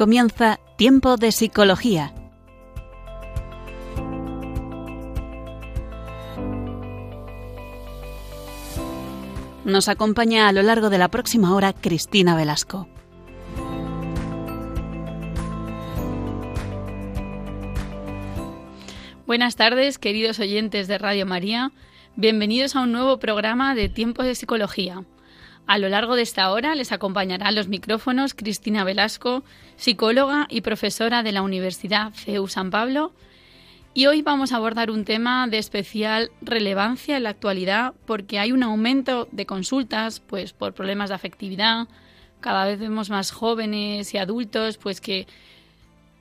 comienza Tiempo de Psicología. Nos acompaña a lo largo de la próxima hora Cristina Velasco. Buenas tardes, queridos oyentes de Radio María. Bienvenidos a un nuevo programa de Tiempo de Psicología. A lo largo de esta hora les acompañará los micrófonos Cristina Velasco, psicóloga y profesora de la Universidad CEU San Pablo. Y hoy vamos a abordar un tema de especial relevancia en la actualidad porque hay un aumento de consultas pues por problemas de afectividad. Cada vez vemos más jóvenes y adultos pues que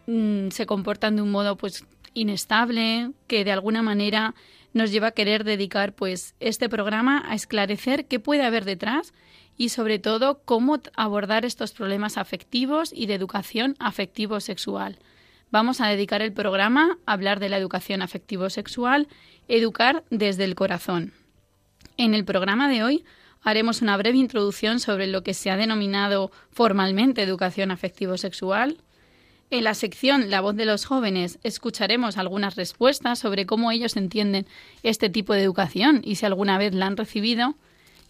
mm, se comportan de un modo pues inestable, que de alguna manera nos lleva a querer dedicar pues este programa a esclarecer qué puede haber detrás y sobre todo cómo abordar estos problemas afectivos y de educación afectivo-sexual. Vamos a dedicar el programa a hablar de la educación afectivo-sexual, educar desde el corazón. En el programa de hoy haremos una breve introducción sobre lo que se ha denominado formalmente educación afectivo-sexual. En la sección La voz de los jóvenes escucharemos algunas respuestas sobre cómo ellos entienden este tipo de educación y si alguna vez la han recibido.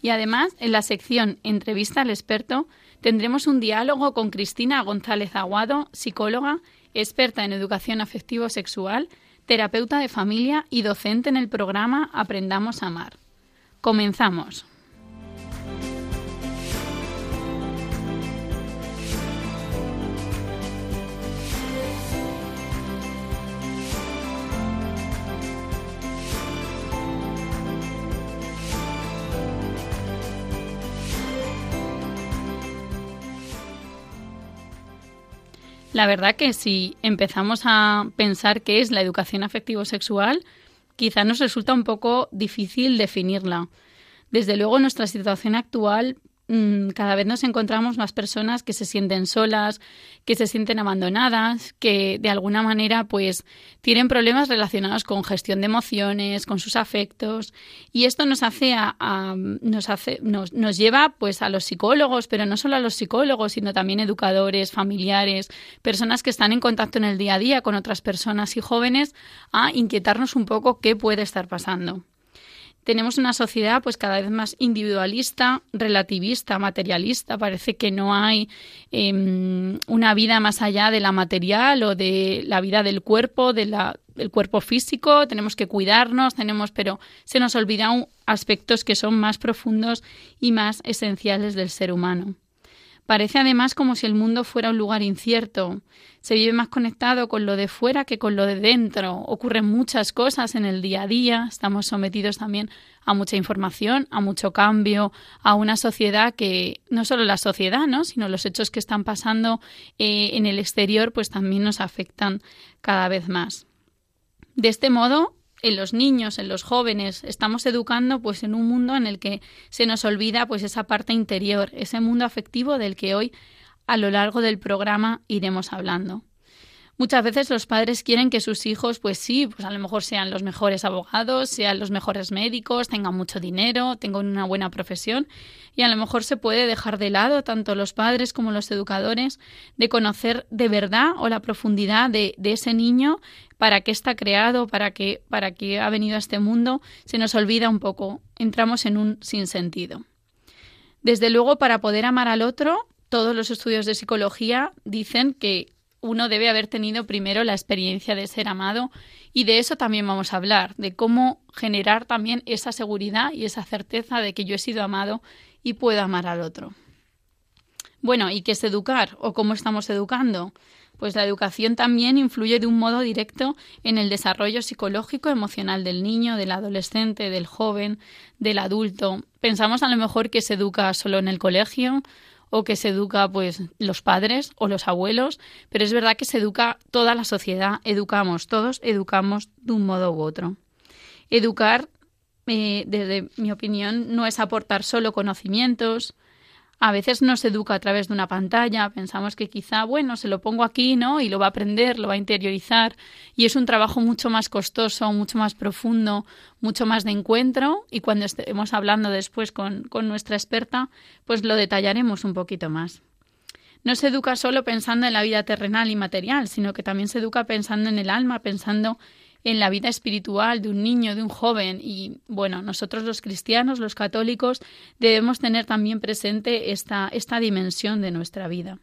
Y además, en la sección Entrevista al experto, tendremos un diálogo con Cristina González Aguado, psicóloga, experta en educación afectivo-sexual, terapeuta de familia y docente en el programa Aprendamos a Amar. Comenzamos. La verdad que si empezamos a pensar qué es la educación afectivo-sexual, quizá nos resulta un poco difícil definirla. Desde luego, nuestra situación actual cada vez nos encontramos más personas que se sienten solas, que se sienten abandonadas, que de alguna manera pues tienen problemas relacionados con gestión de emociones, con sus afectos. Y esto nos hace a, nos hace nos, nos lleva pues a los psicólogos, pero no solo a los psicólogos, sino también educadores, familiares, personas que están en contacto en el día a día con otras personas y jóvenes a inquietarnos un poco qué puede estar pasando tenemos una sociedad pues cada vez más individualista, relativista, materialista. Parece que no hay em, una vida más allá de la material o de la vida del cuerpo, del cuerpo físico. Tenemos que cuidarnos, tenemos, pero se nos olvidan aspectos que son más profundos y más esenciales del ser humano. Parece además como si el mundo fuera un lugar incierto. Se vive más conectado con lo de fuera que con lo de dentro. Ocurren muchas cosas en el día a día. Estamos sometidos también a mucha información, a mucho cambio, a una sociedad que no solo la sociedad, ¿no? sino los hechos que están pasando eh, en el exterior, pues también nos afectan cada vez más. De este modo, en los niños, en los jóvenes, estamos educando pues en un mundo en el que se nos olvida pues esa parte interior, ese mundo afectivo del que hoy a lo largo del programa iremos hablando. Muchas veces los padres quieren que sus hijos, pues sí, pues a lo mejor sean los mejores abogados, sean los mejores médicos, tengan mucho dinero, tengan una buena profesión y a lo mejor se puede dejar de lado tanto los padres como los educadores de conocer de verdad o la profundidad de, de ese niño, para qué está creado, para qué, para qué ha venido a este mundo, se nos olvida un poco, entramos en un sinsentido. Desde luego, para poder amar al otro, todos los estudios de psicología dicen que uno debe haber tenido primero la experiencia de ser amado y de eso también vamos a hablar, de cómo generar también esa seguridad y esa certeza de que yo he sido amado y puedo amar al otro. Bueno, ¿y qué es educar o cómo estamos educando? Pues la educación también influye de un modo directo en el desarrollo psicológico emocional del niño, del adolescente, del joven, del adulto. Pensamos a lo mejor que se educa solo en el colegio o que se educa pues los padres o los abuelos, pero es verdad que se educa toda la sociedad, educamos, todos educamos de un modo u otro. Educar, eh, desde mi opinión, no es aportar solo conocimientos, a veces nos educa a través de una pantalla, pensamos que quizá, bueno, se lo pongo aquí, ¿no? Y lo va a aprender, lo va a interiorizar, y es un trabajo mucho más costoso, mucho más profundo, mucho más de encuentro, y cuando estemos hablando después con, con nuestra experta, pues lo detallaremos un poquito más. no se educa solo pensando en la vida terrenal y material, sino que también se educa pensando en el alma, pensando en la vida espiritual de un niño, de un joven. Y bueno, nosotros los cristianos, los católicos, debemos tener también presente esta, esta dimensión de nuestra vida.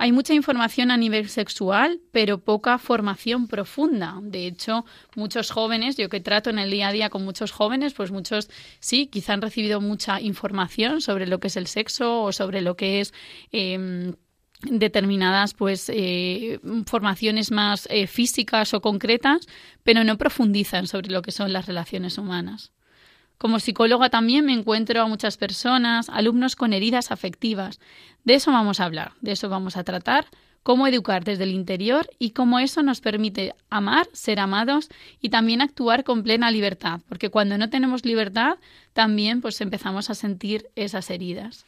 Hay mucha información a nivel sexual, pero poca formación profunda. De hecho, muchos jóvenes, yo que trato en el día a día con muchos jóvenes, pues muchos sí, quizá han recibido mucha información sobre lo que es el sexo o sobre lo que es em, determinadas pues eh, formaciones más eh, físicas o concretas, pero no profundizan sobre lo que son las relaciones humanas. Como psicóloga también me encuentro a muchas personas, alumnos con heridas afectivas. De eso vamos a hablar, de eso vamos a tratar, cómo educar desde el interior y cómo eso nos permite amar, ser amados y también actuar con plena libertad, porque cuando no tenemos libertad también pues empezamos a sentir esas heridas.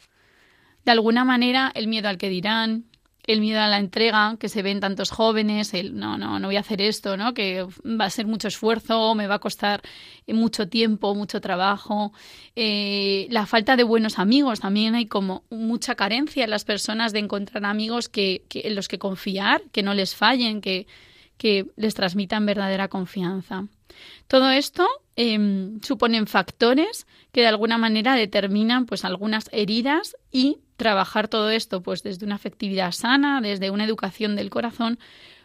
De alguna manera, el miedo al que dirán, el miedo a la entrega que se ven tantos jóvenes, el no, no, no voy a hacer esto, ¿no? Que va a ser mucho esfuerzo, me va a costar mucho tiempo, mucho trabajo. Eh, la falta de buenos amigos, también hay como mucha carencia en las personas de encontrar amigos que, en los que confiar, que no les fallen, que, que les transmitan verdadera confianza. Todo esto eh, suponen factores que de alguna manera determinan pues algunas heridas y trabajar todo esto pues desde una afectividad sana, desde una educación del corazón,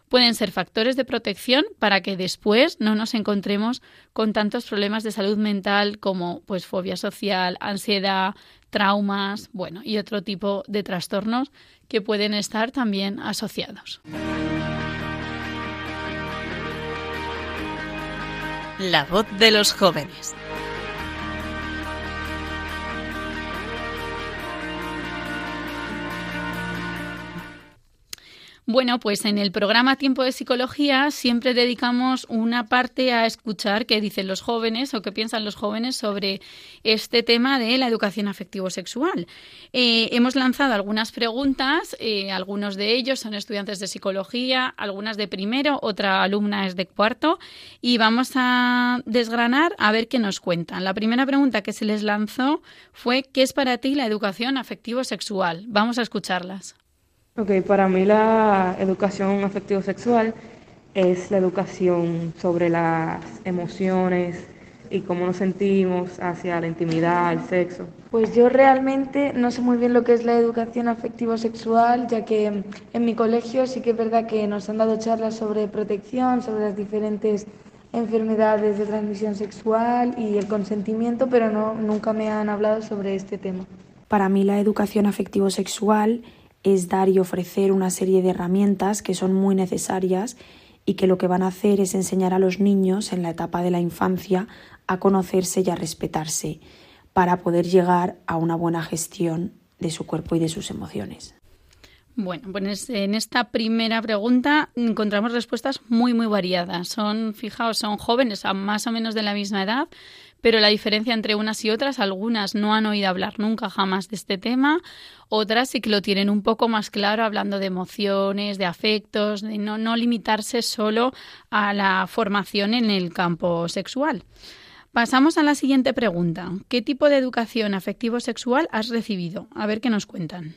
pueden ser factores de protección para que después no nos encontremos con tantos problemas de salud mental como pues fobia social, ansiedad, traumas, bueno, y otro tipo de trastornos que pueden estar también asociados. La voz de los jóvenes. Bueno, pues en el programa Tiempo de Psicología siempre dedicamos una parte a escuchar qué dicen los jóvenes o qué piensan los jóvenes sobre este tema de la educación afectivo-sexual. Eh, hemos lanzado algunas preguntas, eh, algunos de ellos son estudiantes de psicología, algunas de primero, otra alumna es de cuarto, y vamos a desgranar a ver qué nos cuentan. La primera pregunta que se les lanzó fue ¿qué es para ti la educación afectivo-sexual? Vamos a escucharlas. Ok, para mí la educación afectivo-sexual es la educación sobre las emociones y cómo nos sentimos hacia la intimidad, el sexo. Pues yo realmente no sé muy bien lo que es la educación afectivo-sexual, ya que en mi colegio sí que es verdad que nos han dado charlas sobre protección, sobre las diferentes enfermedades de transmisión sexual y el consentimiento, pero no, nunca me han hablado sobre este tema. Para mí la educación afectivo-sexual es dar y ofrecer una serie de herramientas que son muy necesarias y que lo que van a hacer es enseñar a los niños en la etapa de la infancia a conocerse y a respetarse para poder llegar a una buena gestión de su cuerpo y de sus emociones. Bueno, pues en esta primera pregunta encontramos respuestas muy, muy variadas. Son, fijaos, son jóvenes a más o menos de la misma edad, pero la diferencia entre unas y otras, algunas no han oído hablar nunca jamás de este tema, otras sí que lo tienen un poco más claro hablando de emociones, de afectos, de no, no limitarse solo a la formación en el campo sexual. Pasamos a la siguiente pregunta. ¿Qué tipo de educación afectivo-sexual has recibido? A ver qué nos cuentan.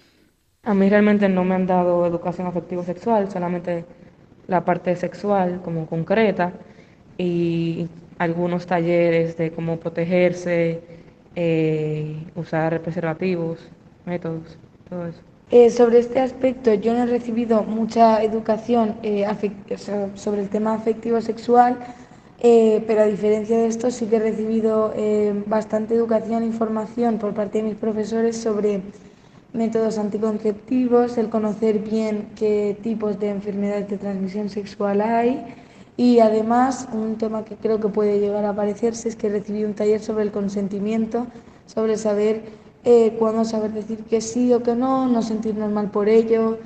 A mí realmente no me han dado educación afectivo-sexual, solamente la parte sexual como concreta y algunos talleres de cómo protegerse, eh, usar preservativos, métodos, todo eso. Eh, sobre este aspecto, yo no he recibido mucha educación eh, sobre el tema afectivo-sexual, pero a diferencia de esto sí que he recibido bastante educación e información por parte de mis profesores sobre métodos anticonceptivos, el conocer bien qué tipos de enfermedades de transmisión sexual hay, y además, un tema que creo que puede llegar a aparecerse es que recibí un taller sobre el consentimiento, sobre saber eh, cuándo saber decir que sí o que no, no sentirnos mal por ello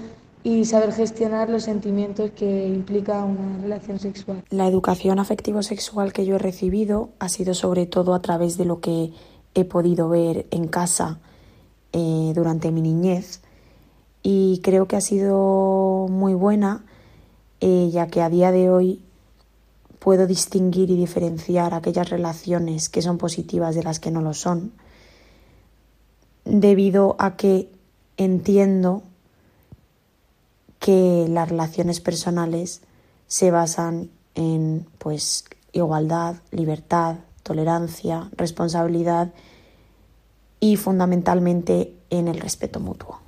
y saber gestionar los sentimientos que implica una relación sexual. La educación afectivo-sexual que yo he recibido ha sido sobre todo a través de lo que he podido ver en casa eh, durante mi niñez. Y creo que ha sido muy buena eh, ya que a día de hoy puedo distinguir y diferenciar aquellas relaciones que son positivas de las que no lo son, debido a que entiendo que las relaciones personales se basan en pues igualdad, libertad, tolerancia, responsabilidad y fundamentalmente en el respeto mutuo.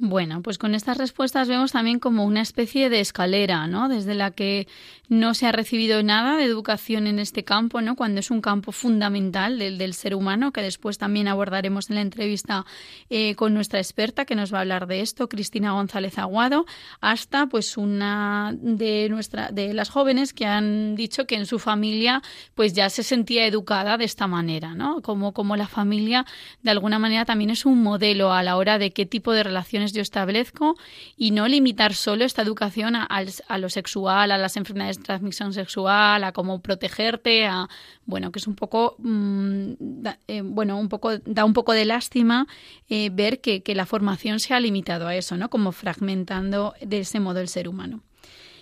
Bueno, pues con estas respuestas vemos también como una especie de escalera, ¿no? Desde la que no se ha recibido nada de educación en este campo, ¿no? Cuando es un campo fundamental del, del ser humano, que después también abordaremos en la entrevista eh, con nuestra experta que nos va a hablar de esto, Cristina González Aguado, hasta pues una de nuestra, de las jóvenes que han dicho que en su familia pues ya se sentía educada de esta manera, ¿no? Como, como la familia de alguna manera también es un modelo a la hora de qué tipo de relaciones yo establezco y no limitar solo esta educación a, lo sexual, a las enfermedades de transmisión sexual, a cómo protegerte, a bueno, que es un poco mm, eh, bueno, un poco da un poco de lástima eh, ver que, que la formación se ha limitado a eso, ¿no? Como fragmentando de ese modo el ser humano.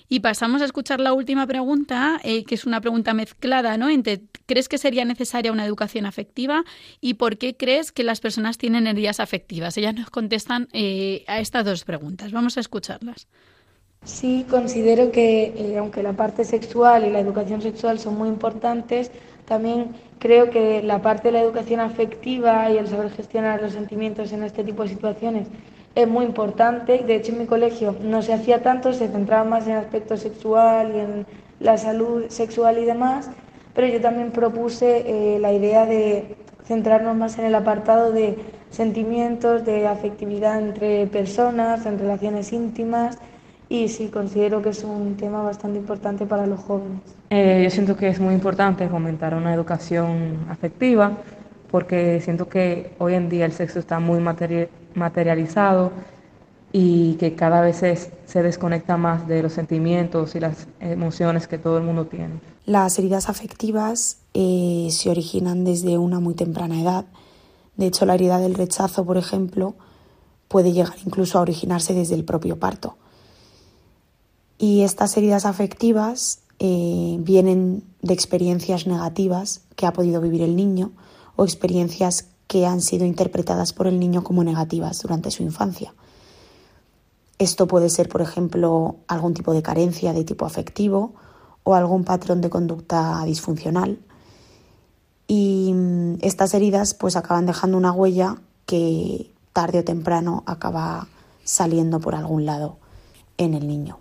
Y pasamos a escuchar la última pregunta, eh, que es una pregunta mezclada, ¿no? Entre, ¿crees que sería necesaria una educación afectiva? ¿Y por qué crees que las personas tienen heridas afectivas? Ellas nos contestan eh, a estas dos preguntas. Vamos a escucharlas. Sí, considero que eh, aunque la parte sexual y la educación sexual son muy importantes, también creo que la parte de la educación afectiva y el saber gestionar los sentimientos en este tipo de situaciones es muy importante. De hecho, en mi colegio no se hacía tanto, se centraba más en el aspecto sexual y en la salud sexual y demás, pero yo también propuse eh, la idea de centrarnos más en el apartado de sentimientos, de afectividad entre personas, en relaciones íntimas y sí, considero que es un tema bastante importante para los jóvenes. Eh, yo siento que es muy importante fomentar una educación afectiva porque siento que hoy en día el sexo está muy materializado y que cada vez se, desconecta más de los sentimientos y las emociones que todo el mundo tiene. Las heridas afectivas eh, se originan desde una muy temprana edad. De hecho, la herida del rechazo, por ejemplo, puede llegar incluso a originarse desde el propio parto. Y estas heridas afectivas eh, vienen de experiencias negativas que ha podido vivir el niño o experiencias que han sido interpretadas por el niño como negativas durante su infancia. Esto puede ser, por ejemplo, algún tipo de carencia de tipo afectivo o algún patrón de conducta disfuncional. Y mm, estas heridas pues acaban dejando una huella que tarde o temprano acaba saliendo por algún lado en el niño.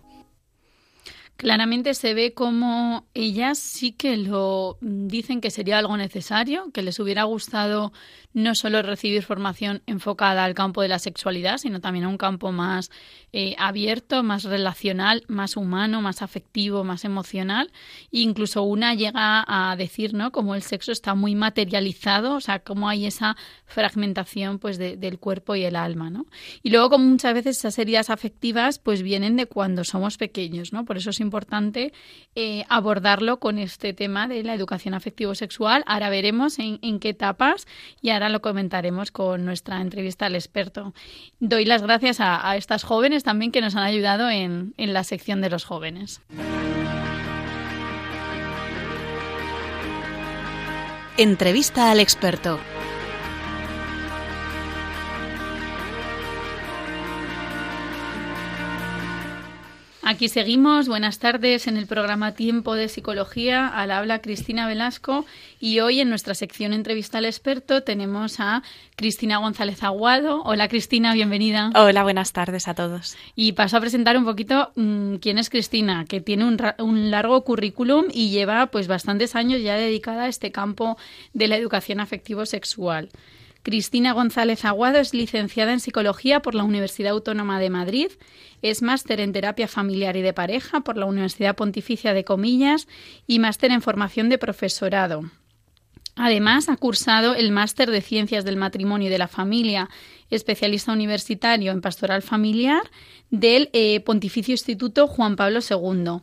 Claramente se ve como ellas sí que lo dicen que sería algo necesario, que les hubiera gustado no solo recibir formación enfocada al campo de la sexualidad, sino también a un campo más eh, abierto, más relacional, más humano, más afectivo, más emocional. E incluso una llega a decir, ¿no? Como el sexo está muy materializado, o sea, como hay esa fragmentación pues de, del cuerpo y el alma, ¿no? Y luego como muchas veces esas heridas afectivas pues vienen de cuando somos pequeños, ¿no? Por eso es importante eh, abordarlo con este tema de la educación afectivo-sexual. Ahora veremos en, qué etapas y ahora lo comentaremos con nuestra entrevista al experto. Doy las gracias a, a estas jóvenes también que nos han ayudado en, en la sección de los jóvenes. Entrevista al experto. Aquí seguimos. Buenas tardes en el programa Tiempo de Psicología. Al habla Cristina Velasco y hoy en nuestra sección Entrevista al experto tenemos a Cristina González Aguado. Hola Cristina, bienvenida. Hola, buenas tardes a todos. Y paso a presentar un poquito mmm, quién es Cristina, que tiene un, un, largo currículum y lleva pues bastantes años ya dedicada a este campo de la educación afectivo sexual. Cristina González Aguado es licenciada en Psicología por la Universidad Autónoma de Madrid, es máster en Terapia Familiar y de Pareja por la Universidad Pontificia de Comillas y máster en Formación de Profesorado. Además, ha cursado el máster de Ciencias del Matrimonio y de la Familia, especialista universitario en pastoral familiar del eh, Pontificio Instituto Juan Pablo II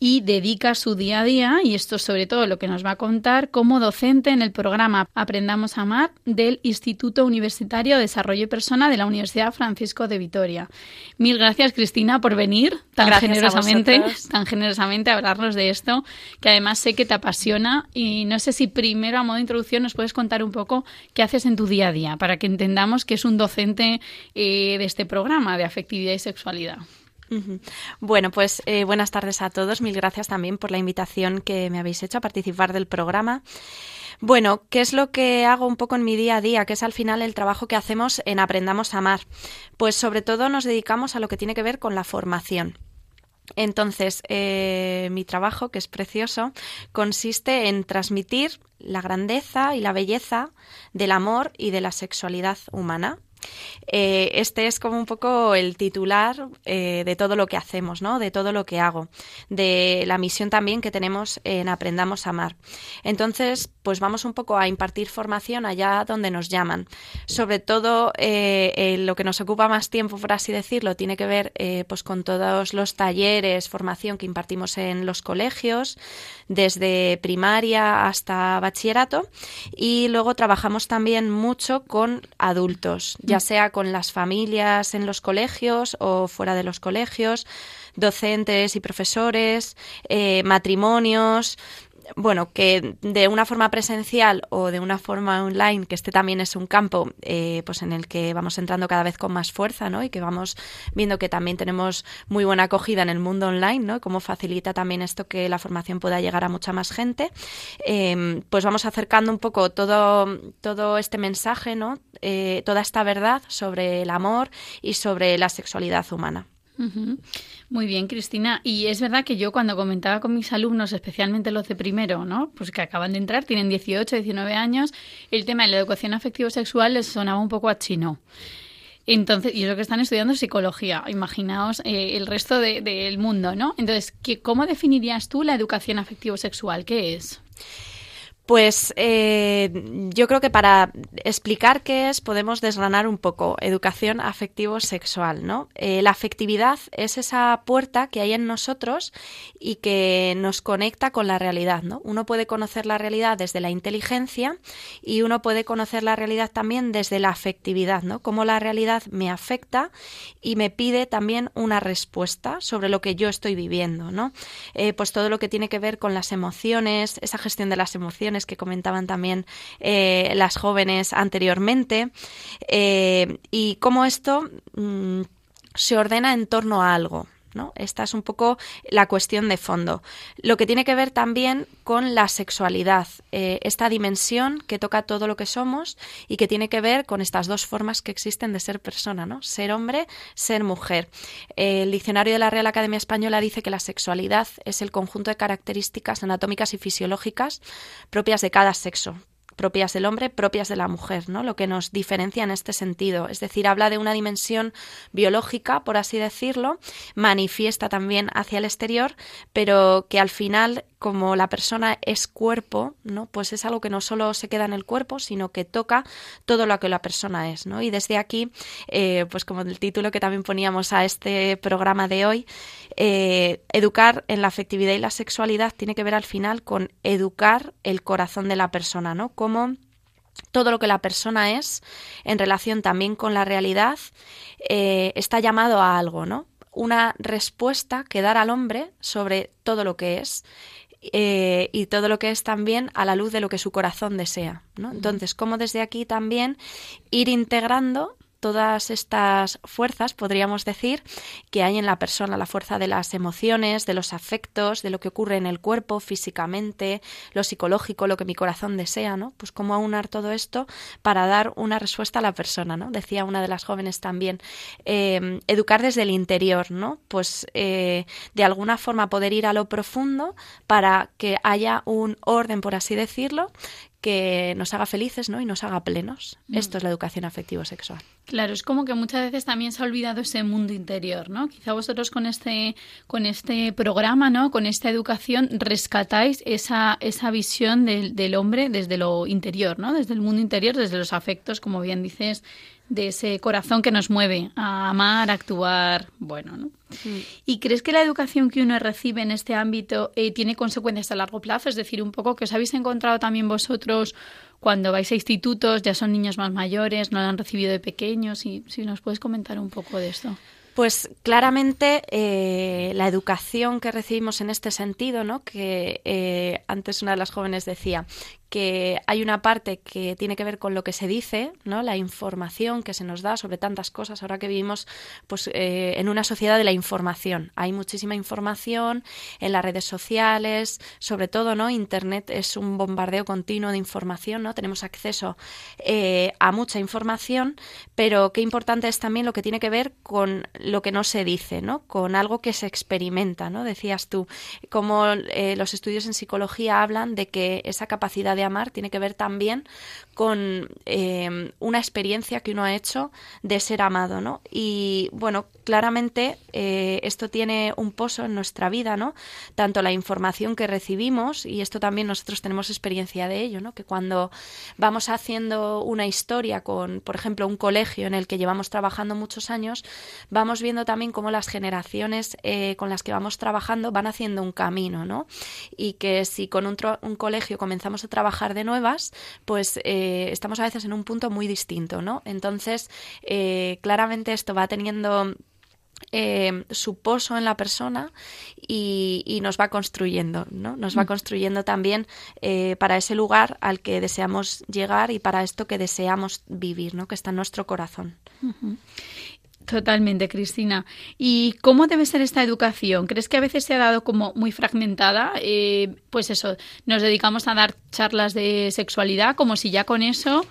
y dedica su día a día, y esto es sobre todo lo que nos va a contar, como docente en el programa Aprendamos a Amar del Instituto Universitario de Desarrollo y Persona de la Universidad Francisco de Vitoria. Mil gracias, Cristina, por venir tan gracias generosamente, tan generosamente a hablarnos de esto, que además sé que te apasiona y no sé si primero a modo de introducción nos puedes contar un poco qué haces en tu día a día para que entendamos que es un docente eh, de este programa de afectividad y sexualidad. Bueno, pues eh, buenas tardes a todos. Mil gracias también por la invitación que me habéis hecho a participar del programa. Bueno, ¿qué es lo que hago un poco en mi día a día? Que es al final el trabajo que hacemos en Aprendamos a Amar. Pues sobre todo nos dedicamos a lo que tiene que ver con la formación. Entonces, eh, mi trabajo, que es precioso, consiste en transmitir la grandeza y la belleza del amor y de la sexualidad humana eh, este es como un poco el titular eh, de todo lo que hacemos, ¿no? De todo lo que hago, de la misión también que tenemos en Aprendamos a Amar. Entonces, pues vamos un poco a impartir formación allá donde nos llaman. Sobre todo, eh, lo que nos ocupa más tiempo, por así decirlo, tiene que ver pues con todos los talleres, formación que impartimos en los colegios, desde primaria hasta bachillerato, y luego trabajamos también mucho con adultos, ya sea con las familias en los colegios o fuera de los colegios, docentes y profesores, eh, matrimonios, bueno, que de una forma presencial o de una forma online, que este también es un campo eh, pues en el que vamos entrando cada vez con más fuerza, ¿no? Y que vamos viendo que también tenemos muy buena acogida en el mundo online, ¿no? Cómo facilita también esto que la formación pueda llegar a mucha más gente. Em, pues vamos acercando un poco todo, todo este mensaje, ¿no? Eh, toda esta verdad sobre el amor y sobre la sexualidad humana. Muy bien, Cristina. Y es verdad que yo cuando comentaba con mis alumnos, especialmente los de primero, ¿no? Pues que acaban de entrar, tienen 18, 19 años, el tema de la educación afectivo-sexual les sonaba un poco a chino. Entonces, y eso que están estudiando psicología, imaginaos eh, el resto del mundo, ¿no? Entonces, ¿cómo definirías tú la educación afectivo-sexual? ¿Qué es? Pues eh, yo creo que para explicar qué es podemos desgranar un poco educación afectivo-sexual, ¿no? Eh, la afectividad es esa puerta que hay en nosotros y que nos conecta con la realidad, ¿no? Uno puede conocer la realidad desde la inteligencia y uno puede conocer la realidad también desde la afectividad, ¿no? Cómo la realidad me afecta y me pide también una respuesta sobre lo que yo estoy viviendo, ¿no? Eh, pues todo lo que tiene que ver con las emociones, esa gestión de las emociones que comentaban también eh, las jóvenes anteriormente, eh, y cómo esto mm, se ordena en torno a algo. Esta es un poco la cuestión de fondo. Lo que tiene que ver también con la sexualidad, eh, esta dimensión que toca todo lo que somos y que tiene que ver con estas dos formas que existen de ser persona, ¿no? Ser hombre, ser mujer. el diccionario de la Real Academia Española dice que la sexualidad es el conjunto de características anatómicas y fisiológicas propias de cada sexo, propias del hombre, propias de la mujer, ¿no? Lo que nos diferencia en este sentido. Es decir, habla de una dimensión biológica, por así decirlo, manifiesta también hacia el exterior, pero que al final como la persona es cuerpo, ¿no? Pues es algo que no solo se queda en el cuerpo, sino que toca todo lo que la persona es, ¿no? Y desde aquí, eh, pues como el título que también poníamos a este programa de hoy, eh, educar en la afectividad y la sexualidad tiene que ver al final con educar el corazón de la persona, ¿no? Como todo lo que la persona es en relación también con la realidad eh, está llamado a algo, ¿no? Una respuesta que dar al hombre sobre todo lo que es eh, y todo lo que es también a la luz de lo que su corazón desea. ¿no? Entonces, cómo desde aquí también ir integrando todas estas fuerzas, podríamos decir, que hay en la persona, la fuerza de las emociones, de los afectos, de lo que ocurre en el cuerpo físicamente, lo psicológico, lo que mi corazón desea, ¿no? Pues cómo aunar todo esto para dar una respuesta a la persona, ¿no? Decía una de las jóvenes también, eh, educar desde el interior, ¿no? Pues eh, de alguna forma poder ir a lo profundo para que haya un orden, por así decirlo, que nos haga felices ¿no? y nos haga plenos. Mm. Esto es la educación afectivo-sexual. Claro, es como que muchas veces también se ha olvidado ese mundo interior, ¿no? Quizá vosotros con este, con este programa, ¿no? Con esta educación rescatáis esa, esa visión del, del hombre desde lo interior, ¿no? Desde el mundo interior, desde los afectos, como bien dices, de ese corazón que nos mueve a amar, a actuar, bueno, ¿no? ¿Y crees que la educación que uno recibe en este ámbito eh, tiene consecuencias a largo plazo? Es decir, un poco que os habéis encontrado también vosotros cuando vais a institutos, ya son niños más mayores, no lo han recibido de pequeños, y si nos puedes comentar un poco de esto. Pues claramente eh, la educación que recibimos en este sentido, ¿no? que eh, antes una de las jóvenes decía que hay una parte que tiene que ver con lo que se dice, ¿no? La información que se nos da sobre tantas cosas. Ahora que vivimos, pues, eh, en una sociedad de la información, hay muchísima información en las redes sociales, sobre todo, ¿no? Internet es un bombardeo continuo de información, ¿no? Tenemos acceso eh, a mucha información, pero qué importante es también lo que tiene que ver con lo que no se dice, ¿no? Con algo que se experimenta, ¿no? Decías tú, como eh, los estudios en psicología hablan de que esa capacidad de amar tiene que ver también con eh, una experiencia que uno ha hecho de ser amado, ¿no? Y bueno, claramente eh, esto tiene un pozo en nuestra vida, ¿no? Tanto la información que recibimos, y esto también nosotros tenemos experiencia de ello, ¿no? Que cuando vamos haciendo una historia con, por ejemplo, un colegio en el que llevamos trabajando muchos años, vamos viendo también cómo las generaciones eh, con las que vamos trabajando van haciendo un camino, ¿no? Y que si con un, un colegio comenzamos a trabajar de nuevas, pues eh, estamos a veces en un punto muy distinto, ¿no? Entonces, eh, claramente esto va teniendo eh, su pozo en la persona y, nos va construyendo, ¿no? Nos va mm. construyendo también para ese lugar al que deseamos llegar y para esto que deseamos vivir, ¿no? Que está en nuestro corazón. Totalmente, Cristina. ¿Y cómo debe ser esta educación? ¿Crees que a veces se ha dado como muy fragmentada? Eh, pues eso, nos dedicamos a dar charlas de sexualidad como si ya con eso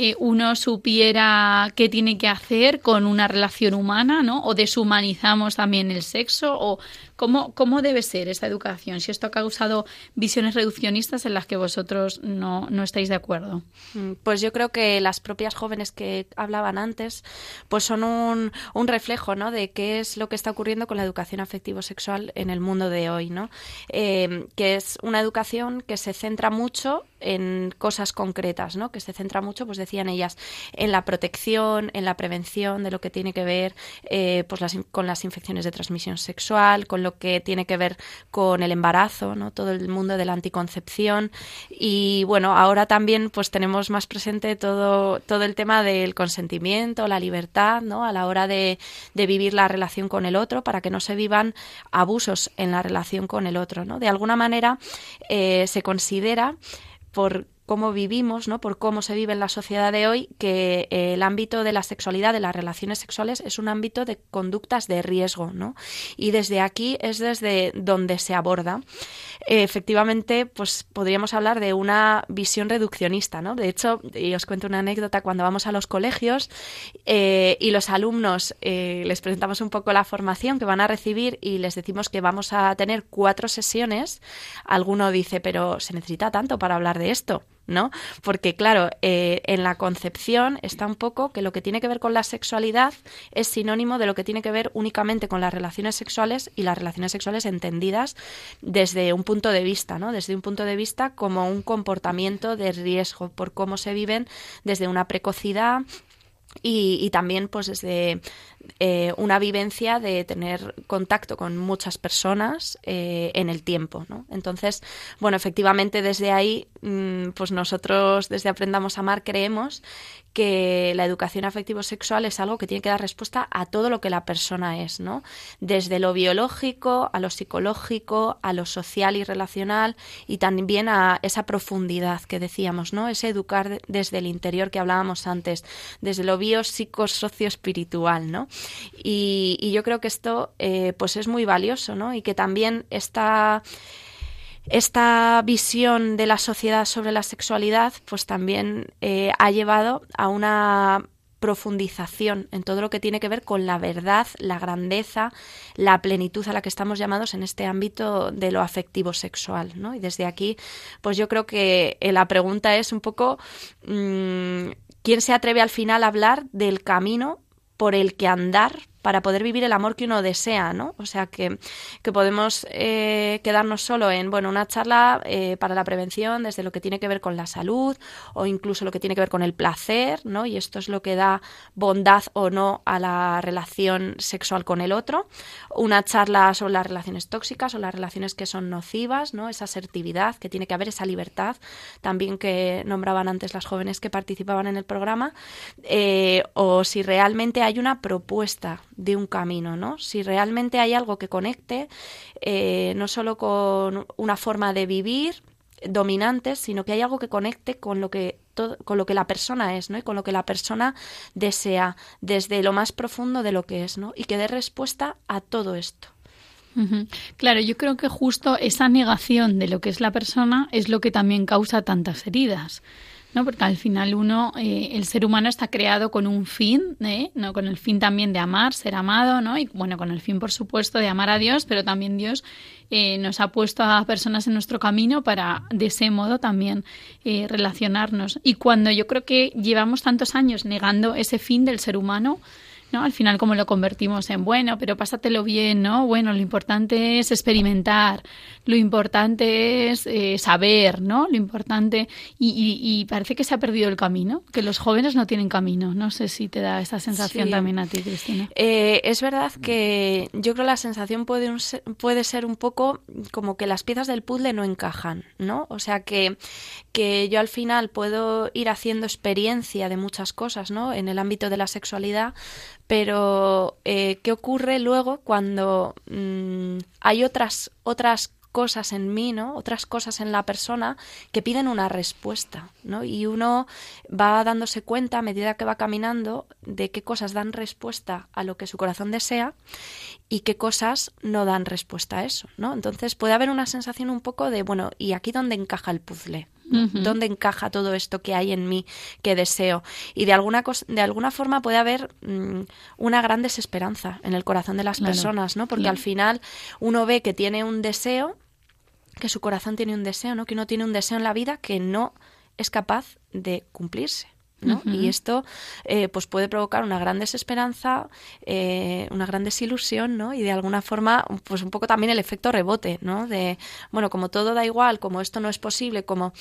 eh, uno supiera qué tiene que hacer con una relación humana, ¿no? O deshumanizamos también el sexo, o cómo, cómo debe ser esta educación, si esto ha causado visiones reduccionistas en las que vosotros no, no estáis de acuerdo. Mm, pues yo creo que las propias jóvenes que hablaban antes, pues son un, un reflejo, ¿no? De qué es lo que está ocurriendo con la educación afectivo-sexual en el mundo de hoy, ¿no? Eh, que es una educación que se centra mucho en cosas concretas, ¿no? Que se centra mucho, pues decían ellas, en la protección, en la prevención de lo que tiene que ver eh, pues las, con las infecciones de transmisión sexual, con lo que tiene que ver con el embarazo, ¿no? Todo el mundo de la anticoncepción y bueno, ahora también pues tenemos más presente todo, todo el tema del consentimiento, la libertad, ¿no? A la hora de, de vivir la relación con el otro para que no se vivan abusos en la relación con el otro, ¿no? De alguna manera eh, se considera por cómo vivimos, ¿no? por cómo se vive en la sociedad de hoy, que eh, el ámbito de la sexualidad, de las relaciones sexuales, es un ámbito de conductas de riesgo. ¿no? Y desde aquí es desde donde se aborda. efectivamente, pues podríamos hablar de una visión reduccionista. ¿no? De hecho, y os cuento una anécdota, cuando vamos a los colegios eh, y los alumnos eh, les presentamos un poco la formación que van a recibir y les decimos que vamos a tener cuatro sesiones, alguno dice, pero ¿se necesita tanto para hablar de esto? ¿No? Porque, claro, eh, en la concepción está un poco que lo que tiene que ver con la sexualidad es sinónimo de lo que tiene que ver únicamente con las relaciones sexuales y las relaciones sexuales entendidas desde un punto de vista, ¿no? Desde un punto de vista como un comportamiento de riesgo por cómo se viven desde una precocidad y, y, también pues desde eh, una vivencia de tener contacto con muchas personas eh, en el tiempo. ¿no? Entonces, bueno, efectivamente desde ahí, mm, pues nosotros desde Aprendamos a Amar creemos que la educación afectivo-sexual es algo que tiene que dar respuesta a todo lo que la persona es, ¿no? Desde lo biológico a lo psicológico, a lo social y relacional y también a esa profundidad que decíamos, ¿no? Ese educar desde el interior que hablábamos antes, desde lo bio, psico, socio, espiritual, ¿no? Y, yo creo que esto eh, pues es muy valioso, ¿no? Y que también esta, esta visión de la sociedad sobre la sexualidad pues también eh, ha llevado a una profundización en todo lo que tiene que ver con la verdad, la grandeza, la plenitud a la que estamos llamados en este ámbito de lo afectivo sexual, ¿no? Y desde aquí, pues yo creo que eh, la pregunta es un poco mm, quién se atreve al final a hablar del camino por el que andar para poder vivir el amor que uno desea, ¿no? O sea, que, que podemos eh, quedarnos solo en, bueno, una charla eh, para la prevención desde lo que tiene que ver con la salud o incluso lo que tiene que ver con el placer, ¿no? Y esto es lo que da bondad o no a la relación sexual con el otro. Una charla sobre las relaciones tóxicas o las relaciones que son nocivas, ¿no? Esa asertividad que tiene que haber, esa libertad también que nombraban antes las jóvenes que participaban en el programa. Eh, o si realmente hay una propuesta de un camino, ¿no? Si realmente hay algo que conecte, eh, no solo con una forma de vivir dominante, sino que hay algo que conecte con lo que con lo que la persona es, ¿no? Y con lo que la persona desea desde lo más profundo de lo que es, ¿no? Y que dé respuesta a todo esto. Claro, yo creo que justo esa negación de lo que es la persona es lo que también causa tantas heridas. ¿No? Porque al final uno, eh, el ser humano está creado con un fin, ¿eh? ¿no? Con el fin también de amar, ser amado, ¿no? Y bueno, con el fin, por supuesto, de amar a Dios, pero también Dios eh, nos ha puesto a personas en nuestro camino para de ese modo también relacionarnos. Y cuando yo creo que llevamos tantos años negando ese fin del ser humano, ¿no? Al final como lo convertimos en bueno, pero pásatelo bien, ¿no? Bueno, lo importante es experimentar, lo importante es eh, saber, ¿no? Lo importante y, parece que se ha perdido el camino, que los jóvenes no tienen camino. No sé si te da esa sensación también a ti, Cristina. Eh, es verdad que yo creo la sensación puede, puede ser un poco como que las piezas del puzzle no encajan, ¿no? O sea que, que yo al final puedo ir haciendo experiencia de muchas cosas, ¿no? En el ámbito de la sexualidad, pero eh, ¿qué ocurre luego cuando mm, hay otras, otras cosas en mí, ¿no? Otras cosas en la persona que piden una respuesta, ¿no? Y uno va dándose cuenta a medida que va caminando de qué cosas dan respuesta a lo que su corazón desea y qué cosas no dan respuesta a eso, ¿no? Entonces puede haber una sensación un poco de, bueno, ¿y aquí dónde encaja el puzzle? ¿Dónde encaja todo esto que hay en mí que deseo? Y de alguna, de alguna forma puede haber mm, una gran desesperanza en el corazón de las personas, ¿no? Porque al final uno ve que tiene un deseo, que su corazón tiene un deseo, ¿no? Que uno tiene un deseo en la vida que no es capaz de cumplirse. Y esto eh, pues puede provocar una gran desesperanza, eh, una gran desilusión, ¿no? Y de alguna forma, pues un poco también el efecto rebote, ¿no? De, bueno, como todo da igual, como esto no es posible, como,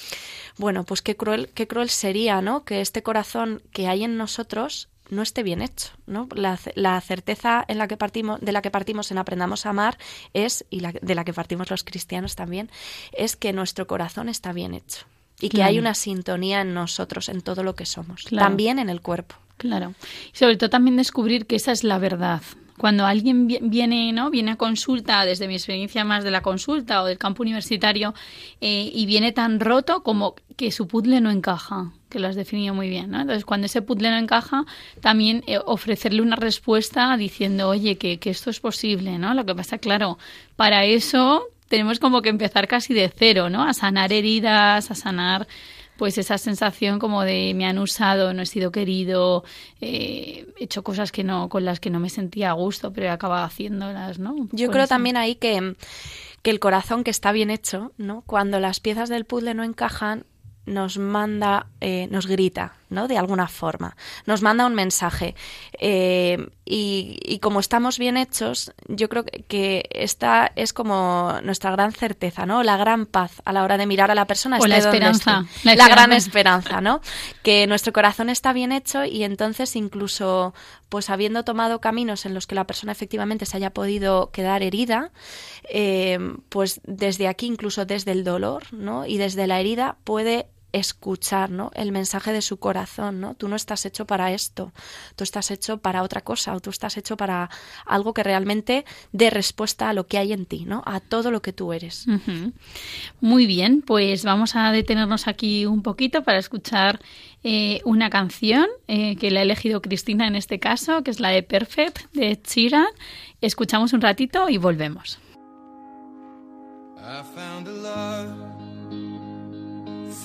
bueno, pues qué cruel, qué cruel sería, ¿no? Que este corazón que hay en nosotros no esté bien hecho, ¿no? La, la, certeza en la que partimos, de la que partimos en aprendamos a amar es y la, de la que partimos los cristianos también es que nuestro corazón está bien hecho y que hay una sintonía en nosotros, en todo lo que somos, también en el cuerpo. Claro. Y sobre todo también descubrir que esa es la verdad. Cuando alguien viene, ¿no? viene a consulta, desde mi experiencia más de la consulta o del campo universitario, eh, y viene tan roto como que su puzzle no encaja, que lo has definido muy bien. ¿no? Entonces, cuando ese puzzle no encaja, también eh, ofrecerle una respuesta diciendo, oye, que, que esto es posible. ¿no? Lo que pasa, claro, para eso tenemos como que empezar casi de cero, ¿no? A sanar heridas, a sanar pues esa sensación como de me han usado, no he sido querido, eh, he hecho cosas que no con las que no me sentía a gusto, pero he acabado haciéndolas, ¿no? Yo creo también ahí que, que el corazón que está bien hecho, ¿no? Cuando las piezas del puzzle no encajan, nos manda, eh, nos grita, ¿no? De alguna forma. Nos manda un mensaje. Eh, y, como estamos bien hechos, yo creo que esta es como nuestra gran certeza, ¿no? La gran paz a la hora de mirar a la persona. O la esperanza, la, la gran esperanza, ¿no? Que nuestro corazón está bien hecho y entonces incluso, pues habiendo tomado caminos en los que la persona efectivamente se haya podido quedar herida, eh, pues desde aquí, incluso desde el dolor, ¿no? Y desde la herida puede escuchar ¿no? el mensaje de su corazón, ¿no? Tú no estás hecho para esto, tú estás hecho para otra cosa, o tú estás hecho para algo que realmente dé respuesta a lo que hay en ti, ¿no? A todo lo que tú eres. Muy bien, pues vamos a detenernos aquí un poquito para escuchar eh, una canción eh, que la ha elegido Cristina en este caso, que es la de Perfect de Chira. Escuchamos un ratito y volvemos.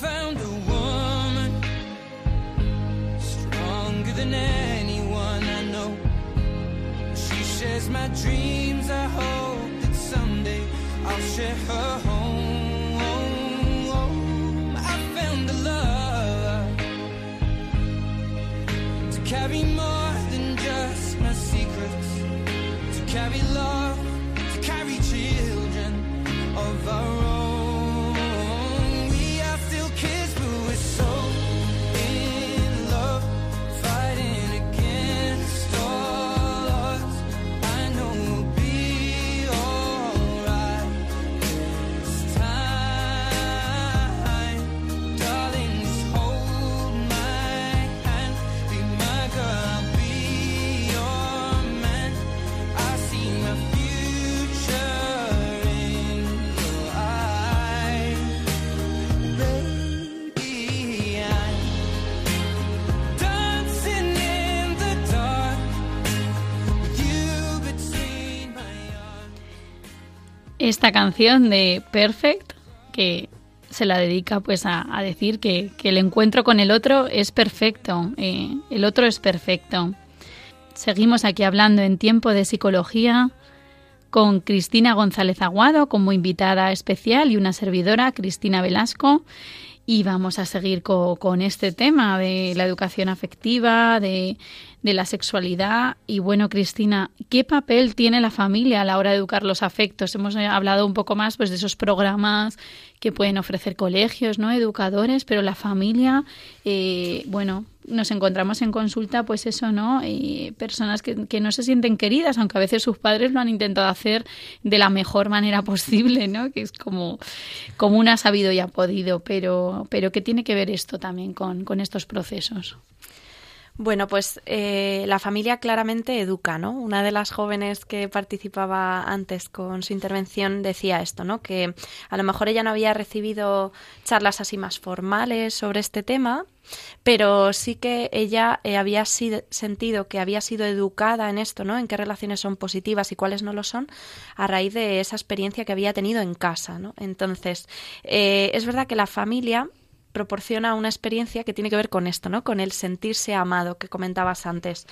found a woman stronger than anyone I know. She shares my dreams. I hope that someday I'll share her home. I found a love to carry more. Esta canción de Perfect, que se la dedica pues a, decir que, el encuentro con el otro es perfecto, eh, el otro es perfecto. Seguimos aquí hablando en tiempo de psicología con Cristina González Aguado como invitada especial y una servidora, Cristina Velasco. Y vamos a seguir co- con, este tema de la educación afectiva, de, de la sexualidad. Y bueno, Cristina, ¿qué papel tiene la familia a la hora de educar los afectos? Hemos eh, hablado un poco más pues, de esos programas que pueden ofrecer colegios, ¿no? Educadores, pero la familia, eh, bueno, nos encontramos en consulta, pues eso, ¿no? Eh, personas que, que no se sienten queridas, aunque a veces sus padres lo han intentado hacer de la mejor manera posible, ¿no? Que es como, como sabido y ha podido, pero, pero ¿qué tiene que ver esto también con, con estos procesos? Bueno, pues eh, la familia claramente educa, ¿no? Una de las jóvenes que participaba antes con su intervención decía esto, ¿no? Que a lo mejor ella no había recibido charlas así más formales sobre este tema, pero sí que ella eh, había sido, sentido que había sido educada en esto, ¿no? En qué relaciones son positivas y cuáles no lo son, a raíz de esa experiencia que había tenido en casa, ¿no? Entonces, eh, es verdad que la familia proporciona una experiencia que tiene que ver con esto, ¿no? Con el sentirse amado que comentabas antes.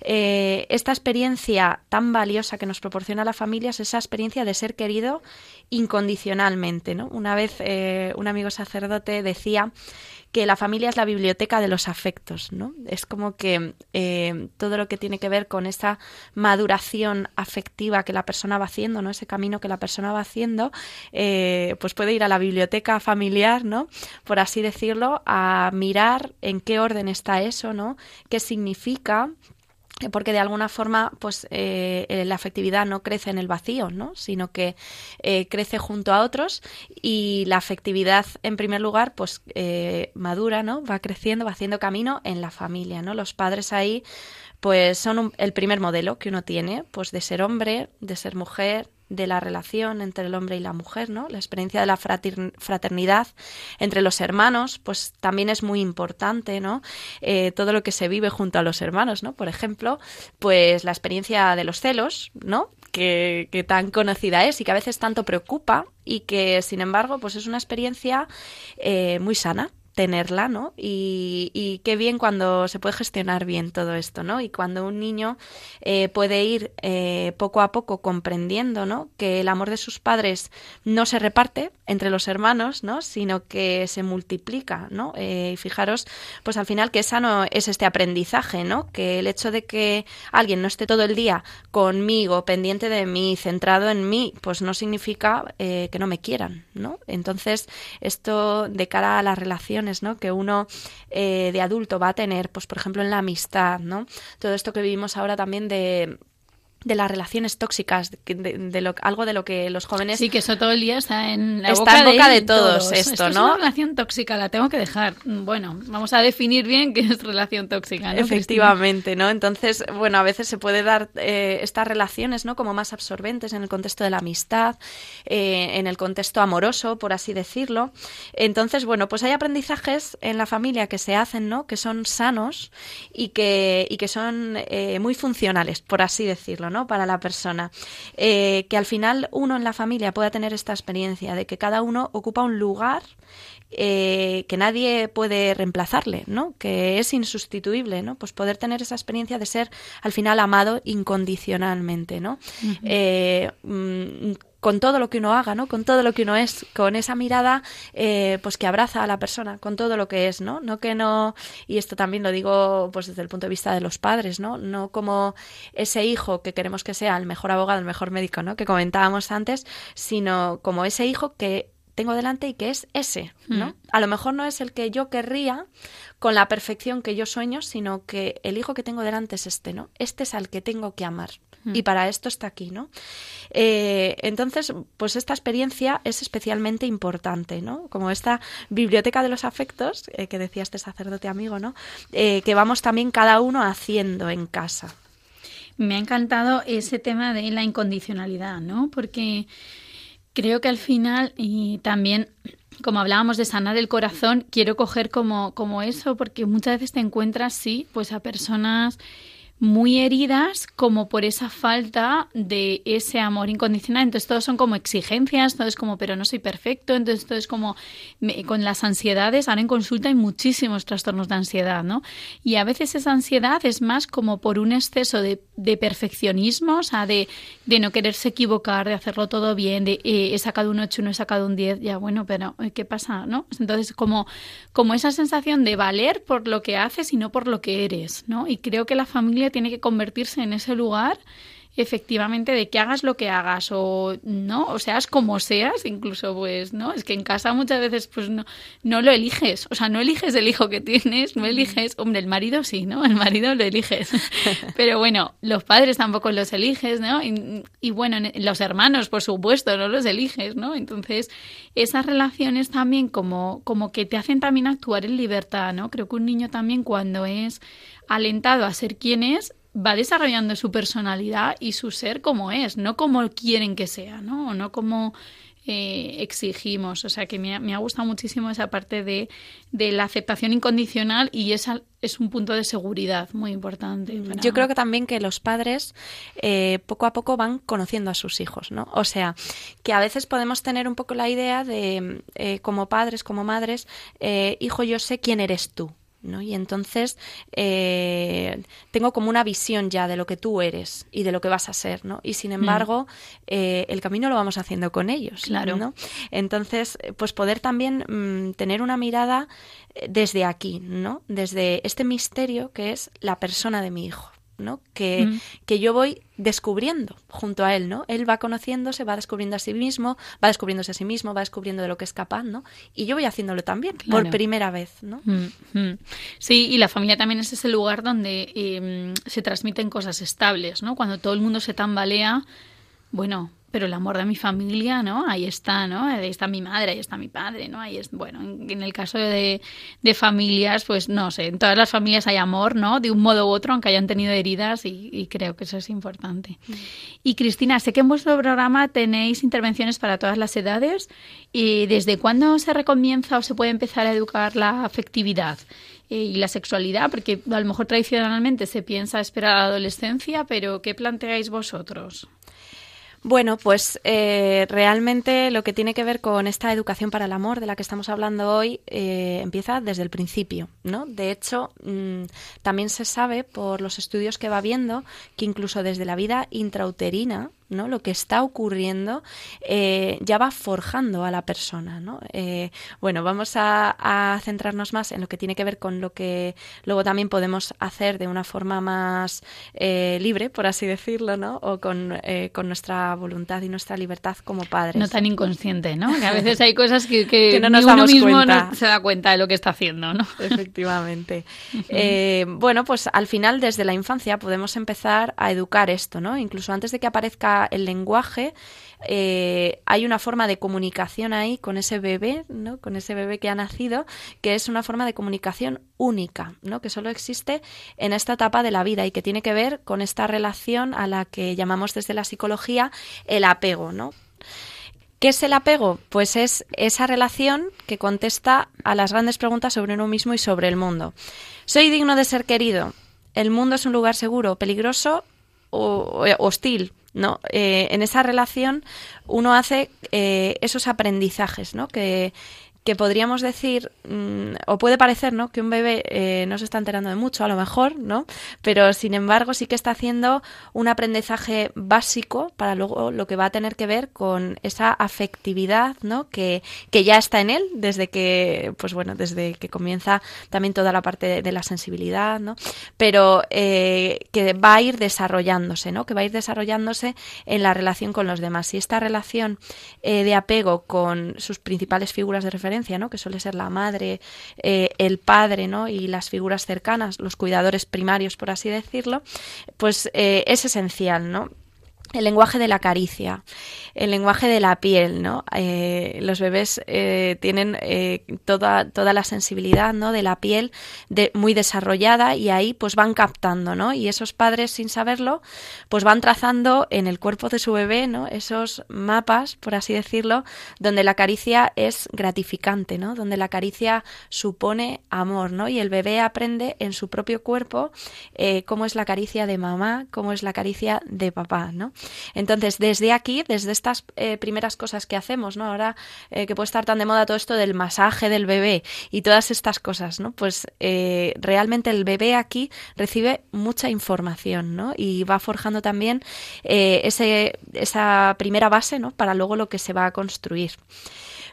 Eh, esta experiencia tan valiosa que nos proporciona la familia es esa experiencia de ser querido incondicionalmente, ¿no? Una vez eh, un amigo sacerdote decía que la familia es la biblioteca de los afectos, ¿no? Es como que eh, todo lo que tiene que ver con esa maduración afectiva que la persona va haciendo, ¿no? Ese camino que la persona va haciendo, eh, pues puede ir a la biblioteca familiar, ¿no? Por así decirlo, a mirar en qué orden está eso, ¿no? ¿Qué significa? Porque de alguna forma pues eh, la afectividad no crece en el vacío no sino que eh, crece junto a otros y la afectividad en primer lugar pues eh, madura no va creciendo va haciendo camino en la familia no los padres ahí pues son un, el primer modelo que uno tiene pues de ser hombre de ser mujer de la relación entre el hombre y la mujer, ¿no? La experiencia de la fraternidad entre los hermanos, pues también es muy importante, ¿no? Eh, todo lo que se vive junto a los hermanos, ¿no? Por ejemplo, pues la experiencia de los celos, ¿no? Que, que, tan conocida es y que a veces tanto preocupa y que, sin embargo, pues es una experiencia eh, muy sana, tenerla, ¿no? Y, qué bien cuando se puede gestionar bien todo esto, ¿no? Y cuando un niño eh, puede ir eh, poco a poco comprendiendo, ¿no? Que el amor de sus padres no se reparte entre los hermanos, ¿no? Sino que se multiplica, ¿no? Eh, y fijaros, pues al final que esa no es este aprendizaje, ¿no? Que el hecho de que alguien no esté todo el día conmigo, pendiente de mí, centrado en mí, pues no significa eh, que no me quieran, ¿no? Entonces, esto de cara a las ¿no? que uno eh, de adulto va a tener, pues por ejemplo en la amistad, ¿no? Todo esto que vivimos ahora también de de las relaciones tóxicas, de, de, de lo, algo de lo que los jóvenes... Sí, que eso todo el día está en la está boca, en boca de, de, todos, todos. esto, esto, ¿no? Es una relación tóxica, la tengo que dejar. Bueno, vamos a definir bien qué es relación tóxica, ¿no? Efectivamente, ¿no? Entonces, bueno, a veces se puede dar eh, estas relaciones, ¿no? Como más absorbentes en el contexto de la amistad, eh, en el contexto amoroso, por así decirlo. Entonces, bueno, pues hay aprendizajes en la familia que se hacen, ¿no? Que son sanos y que, y que son eh, muy funcionales, por así decirlo, ¿no? Para la persona. Eh, que al final uno en la familia pueda tener esta experiencia de que cada uno ocupa un lugar eh, que nadie puede reemplazarle, ¿no? Que es insustituible, ¿no? Pues poder tener esa experiencia de ser al final amado incondicionalmente, ¿no? Uh -huh. eh, con todo lo que uno haga, ¿no? Con todo lo que uno es, con esa mirada, eh, pues que abraza a la persona, con todo lo que es, ¿no? No que no, y esto también lo digo, pues desde el punto de vista de los padres, ¿no? No como ese hijo que queremos que sea el mejor abogado, el mejor médico, ¿no? Que comentábamos antes, sino como ese hijo que tengo delante y que es ese, ¿no? Mm. A lo mejor no es el que yo querría con la perfección que yo sueño, sino que el hijo que tengo delante es este, ¿no? Este es al que tengo que amar. Mm. Y para esto está aquí, ¿no? Eh, entonces, pues esta experiencia es especialmente importante, ¿no? Como esta biblioteca de los afectos, eh, que decía este sacerdote amigo, ¿no? Eh, que vamos también cada uno haciendo en casa. Me ha encantado ese tema de la incondicionalidad, ¿no? Porque creo que al final, y también, como hablábamos de sanar el corazón, quiero coger como, como eso, porque muchas veces te encuentras, sí, pues a personas muy heridas como por esa falta de ese amor incondicional. Entonces todos son como exigencias, todo es como, pero no soy perfecto, entonces todo es como, me- con las ansiedades, ahora en consulta hay muchísimos trastornos de ansiedad, ¿no? Y a veces esa ansiedad es más como por un exceso de, de perfeccionismo, o sea, de, de no quererse equivocar, de hacerlo todo bien, de eh, he sacado un 8, no he sacado un 10, ya bueno, pero eh, ¿qué pasa, no? Entonces como, como esa sensación de valer por lo que haces y no por lo que eres, ¿no? Y creo que la familia tiene que convertirse en ese lugar efectivamente de que hagas lo que hagas o no o seas como seas incluso pues no es que en casa muchas veces pues no no lo eliges. O sea no eliges el hijo que tienes no eliges hombre el marido sí no el marido lo eliges. Pero bueno los padres tampoco los eliges no y, y bueno en- los hermanos por supuesto no los eliges no entonces esas relaciones también como como que te hacen también actuar en libertad no creo que un niño también cuando es alentado a ser quien es va desarrollando su personalidad y su ser como es, no como quieren que sea, ¿no? O no como eh, exigimos. O sea que me ha, me ha gustado muchísimo esa parte de, de la aceptación incondicional y esa es un punto de seguridad muy importante. para- Yo creo que también que los padres eh, poco a poco van conociendo a sus hijos, ¿no? O sea, que a veces podemos tener un poco la idea de, eh, como padres, como madres, eh, hijo, yo sé quién eres tú. ¿No? Y entonces eh, tengo como una visión ya de lo que tú eres y de lo que vas a ser, ¿no? Y sin embargo, eh, el camino lo vamos haciendo con ellos, Claro. ¿no? Entonces, pues poder también mm, tener una mirada eh, desde aquí, ¿no? Desde este misterio que es la persona de mi hijo, ¿no? Que, Mm. que yo voy descubriendo junto a él, ¿no? Él va conociéndose, va descubriendo a sí mismo, va descubriéndose a sí mismo, va descubriendo de lo que es capaz, ¿no? Y yo voy haciéndolo también, por primera vez, ¿no? Mm, mm. Sí, y la familia también es ese lugar donde eh, se transmiten cosas estables, ¿no? Cuando todo el mundo se tambalea, bueno, pero el amor de mi familia, ¿no? Ahí está, ¿no? Ahí está mi madre, ahí está mi padre, ¿no? Ahí es, bueno, en, en el caso de, de familias, pues no sé, en todas las familias hay amor, ¿no? De un modo u otro, aunque hayan tenido heridas y, y creo que eso es importante. Y Cristina, sé que en vuestro programa tenéis intervenciones para todas las edades. ¿Y desde cuándo se recomienza o se puede empezar a educar la afectividad? eh, y la sexualidad, porque a lo mejor tradicionalmente se piensa esperar a la adolescencia, pero ¿qué planteáis vosotros? Bueno, pues eh, realmente lo que tiene que ver con esta educación para el amor de la que estamos hablando hoy eh, empieza desde el principio, ¿no? De hecho, mm, también se sabe por los estudios que va viendo que incluso desde la vida intrauterina, ¿no? Lo que está ocurriendo eh, ya va forjando a la persona, ¿no? Eh, bueno, vamos a, a centrarnos más en lo que tiene que ver con lo que luego también podemos hacer de una forma más eh, libre, por así decirlo, ¿no? O con, con nuestra voluntad y nuestra libertad como padres. No tan inconsciente, ¿no? Que a veces hay cosas que, que, Que no ni nos uno mismo cuenta. no se da cuenta de lo que está haciendo, ¿no? Efectivamente. Bueno, pues al final, desde la infancia, podemos empezar a educar esto, ¿no? Incluso antes de que aparezca el lenguaje, eh, hay una forma de comunicación ahí con ese bebé, ¿no? Con ese bebé que ha nacido, que es una forma de comunicación única, ¿no? Que solo existe en esta etapa de la vida y que tiene que ver con esta relación a la que llamamos desde la psicología el apego, ¿no? ¿Qué es el apego? Pues es esa relación que contesta a las grandes preguntas sobre uno mismo y sobre el mundo. ¿Soy digno de ser querido? ¿El mundo es un lugar seguro, peligroso o o hostil? ¿no? Eh, en esa relación uno hace eh, esos aprendizajes, ¿no? Que, que podríamos decir, mm, o puede parecer, ¿no? Que un bebé eh, no se está enterando de mucho, a lo mejor, ¿no? Pero sin embargo sí que está haciendo un aprendizaje básico para luego lo que va a tener que ver con esa afectividad, ¿no? Que, que ya está en él desde que, pues bueno, desde que comienza también toda la parte de, la sensibilidad, ¿no? Pero eh, que va a ir desarrollándose, ¿no? Que va a ir desarrollándose en la relación con los demás. Y esta relación eh, de apego con sus principales figuras de ¿no? que suele ser la madre, eh, el padre ¿no? y las figuras cercanas, los cuidadores primarios, por así decirlo, pues eh, es esencial, ¿no? El lenguaje de la caricia, el lenguaje de la piel, ¿no? Eh, los bebés eh, tienen eh, toda, toda la sensibilidad, ¿no? De la piel de, muy desarrollada y ahí pues van captando, ¿no? Y esos padres sin saberlo pues van trazando en el cuerpo de su bebé, ¿no? Esos mapas, por así decirlo, donde la caricia es gratificante, ¿no? Donde la caricia supone amor, ¿no? Y el bebé aprende en su propio cuerpo cómo es la caricia de mamá, cómo es la caricia de papá, ¿no? Entonces, desde aquí, desde estas eh, primeras cosas que hacemos, ¿no? Ahora eh, que puede estar tan de moda todo esto del masaje del bebé y todas estas cosas, ¿no? Pues eh, realmente el bebé aquí recibe mucha información, ¿no? Y va forjando también ese, esa primera base, ¿no? Para luego lo que se va a construir.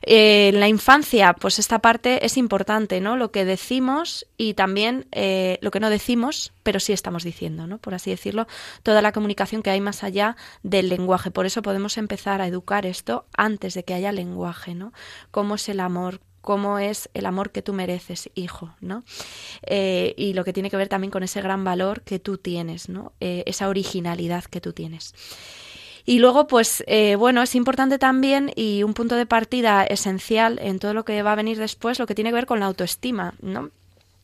Eh, en la infancia, pues esta parte es importante, ¿no? Lo que decimos y también eh, lo que no decimos, pero sí estamos diciendo, ¿no? Por así decirlo, toda la comunicación que hay más allá del lenguaje. Por eso podemos empezar a educar esto antes de que haya lenguaje, ¿no? Cómo es el amor, cómo es el amor que tú mereces, hijo, ¿no? Eh, y lo que tiene que ver también con ese gran valor que tú tienes, ¿no? esa originalidad que tú tienes. Y luego, pues eh, bueno, es importante también y un punto de partida esencial en todo lo que va a venir después, lo que tiene que ver con la autoestima, ¿no?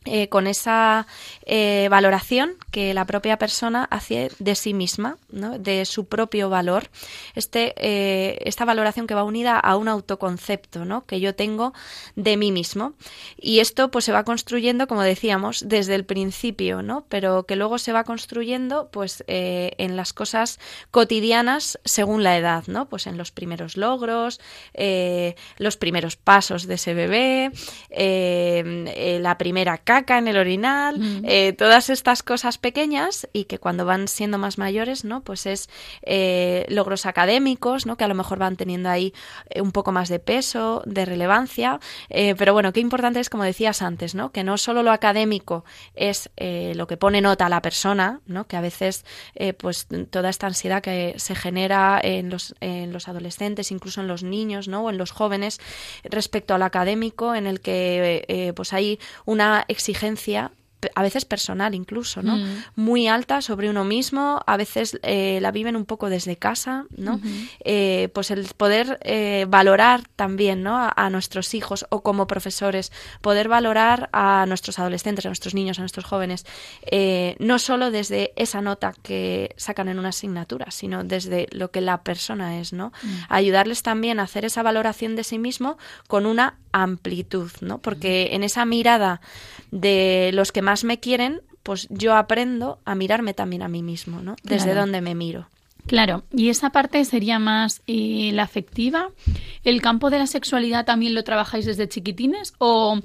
Eh, con esa eh, valoración que la propia persona hace de sí misma, de su propio valor. Este, eh, esta valoración que va unida a un autoconcepto ¿no? que yo tengo de mí mismo. Y esto pues se va construyendo, como decíamos, desde el principio, ¿no? pero que luego se va construyendo pues en las cosas cotidianas según la edad, ¿no? pues en los primeros logros, los primeros pasos de ese bebé, la primera caca en el orinal, eh, todas estas cosas pequeñas y que cuando van siendo más mayores, ¿no? Pues es eh, logros académicos, ¿no? Que a lo mejor van teniendo ahí eh, un poco más de peso, de relevancia, pero bueno, qué importante es, como decías antes, ¿no? Que no solo lo académico es lo que pone nota a la persona, ¿no? Que a veces, pues toda esta ansiedad que se genera en los, en los adolescentes, incluso en los niños, ¿no? O en los jóvenes respecto al académico, en el que pues hay una exigencia a veces personal incluso, ¿no? Mm. Muy alta sobre uno mismo, a veces eh, la viven un poco desde casa, ¿no? Eh, pues el poder eh, valorar también, ¿no? A, nuestros hijos o como profesores, poder valorar a nuestros adolescentes, a nuestros niños, a nuestros jóvenes, no solo desde esa nota que sacan en una asignatura, sino desde lo que la persona es, ¿no? Mm. Ayudarles también a hacer esa valoración de sí mismo con una amplitud, ¿no? Porque en esa mirada de los que más me quieren, pues yo aprendo a mirarme también a mí mismo, ¿no? Desde Claro. donde me miro. Claro, y esa parte sería más eh, la afectiva. ¿El campo de la sexualidad también lo trabajáis desde chiquitines o,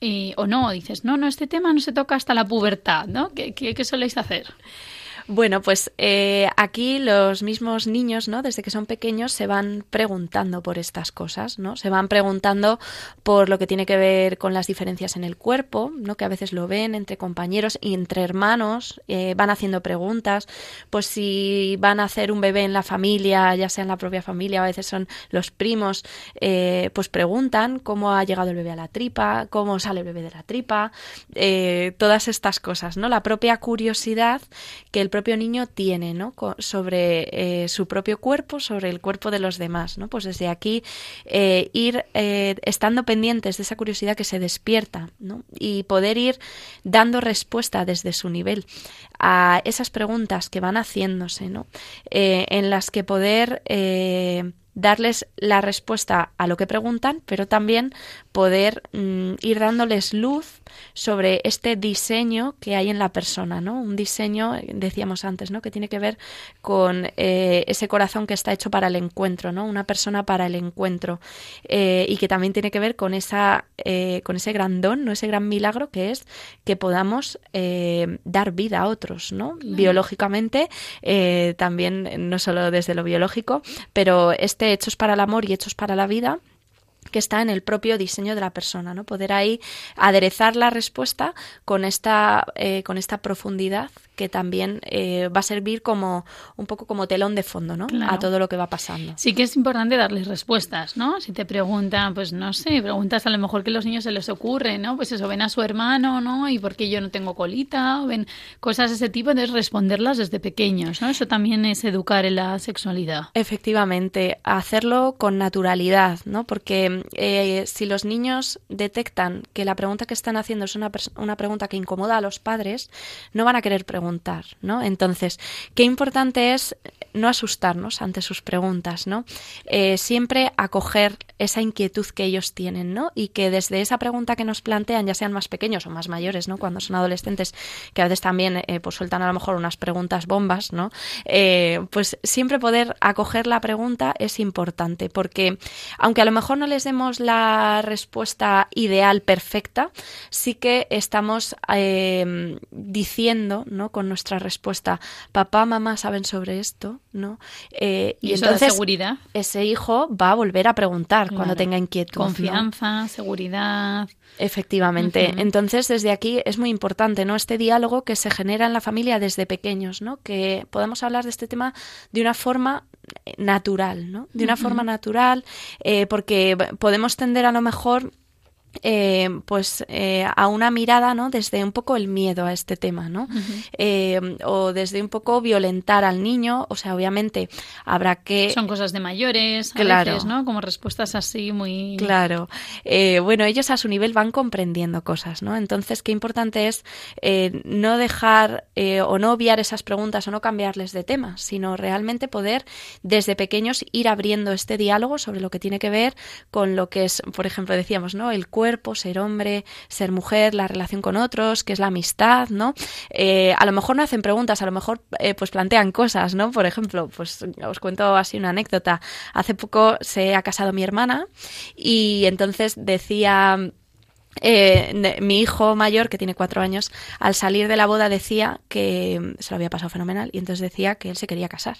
eh, o no? Dices, no, no, este tema no se toca hasta la pubertad, ¿no? ¿Qué, qué, qué soléis hacer? Bueno, pues eh, aquí los mismos niños, ¿no? Desde que son pequeños se van preguntando por estas cosas, ¿no? Se van preguntando por lo que tiene que ver con las diferencias en el cuerpo, ¿no? Que a veces lo ven entre compañeros y entre hermanos, eh, van haciendo preguntas, pues si van a hacer un bebé en la familia, ya sea en la propia familia, a veces son los primos, eh, pues preguntan cómo ha llegado el bebé a la tripa, cómo sale el bebé de la tripa, eh, todas estas cosas, ¿no? La propia curiosidad que el propio niño tiene, ¿no? Sobre eh, su propio cuerpo, sobre el cuerpo de los demás, ¿no? Pues desde aquí eh, ir eh, estando pendientes de esa curiosidad que se despierta, ¿no? Y poder ir dando respuesta desde su nivel a esas preguntas que van haciéndose, ¿no? En las que poder darles la respuesta a lo que preguntan, pero también poder mm, ir dándoles luz sobre este diseño que hay en la persona, ¿no? Un diseño, decíamos antes, ¿no? Que tiene que ver con eh, ese corazón que está hecho para el encuentro, ¿no? Una persona para el encuentro eh, y que también tiene que ver con esa, eh, con ese gran don, ¿no? Ese gran milagro que es que podamos dar vida a otros, ¿no? Biológicamente, también no solo desde lo biológico, pero este hechos para el amor y hechos para la vida que está en el propio diseño de la persona, ¿no? Poder ahí aderezar la respuesta con esta, eh, con esta profundidad que también eh, va a servir como un poco como telón de fondo, ¿no? A todo lo que va pasando. Sí que es importante darles respuestas, ¿no? Si te preguntan, pues no sé, preguntas a lo mejor que a los niños se les ocurre, ¿no? Pues eso, ven a su hermano, ¿no? Y por qué yo no tengo colita, o ven cosas de ese tipo, entonces responderlas desde pequeños, ¿no? Eso también es educar en la sexualidad. Efectivamente, hacerlo con naturalidad, ¿no? Porque eh, si los niños detectan que la pregunta que están haciendo es una, una pregunta que incomoda a los padres, no van a querer preguntar ¿no? Entonces, qué importante es no asustarnos ante sus preguntas, ¿no? Eh, siempre acoger esa inquietud que ellos tienen, ¿no? Y que desde esa pregunta que nos plantean, ya sean más pequeños o más mayores, ¿no? Cuando son adolescentes, que a veces también eh, pues sueltan a lo mejor unas preguntas bombas, ¿no? Eh, pues siempre poder acoger la pregunta es importante, porque aunque a lo mejor no les demos la respuesta ideal, perfecta, sí que estamos diciendo, ¿no? Con nuestra respuesta, papá, mamá saben sobre esto, ¿no? Eh, y, entonces seguridad? ese hijo va a volver a preguntar cuando tenga inquietud. Confianza, seguridad. Efectivamente. Entonces, desde aquí es muy importante, ¿no? Este diálogo que se genera en la familia desde pequeños, ¿no? Que podamos hablar de este tema de una forma natural, ¿no? De una forma natural, eh, porque podemos tender a lo mejor eh, pues eh, a una mirada no desde un poco el miedo a este tema no eh, o desde un poco violentar al niño. O sea obviamente habrá que son cosas de mayores a veces, no como respuestas así muy claro. Bueno ellos a su nivel van comprendiendo cosas no entonces qué importante es no dejar o no obviar esas preguntas o no cambiarles de tema sino realmente poder desde pequeños ir abriendo este diálogo sobre lo que tiene que ver con lo que es por ejemplo decíamos no el cuerpo cuerpo, ser hombre, ser mujer, la relación con otros, que es la amistad, ¿no? Eh, a lo mejor no hacen preguntas, a lo mejor eh, pues plantean cosas, ¿no? Por ejemplo, pues os cuento así una anécdota. Hace poco se ha casado mi hermana y entonces decía eh, mi hijo mayor, que tiene cuatro años, al salir de la boda decía que se lo había pasado fenomenal y entonces decía que él se quería casar,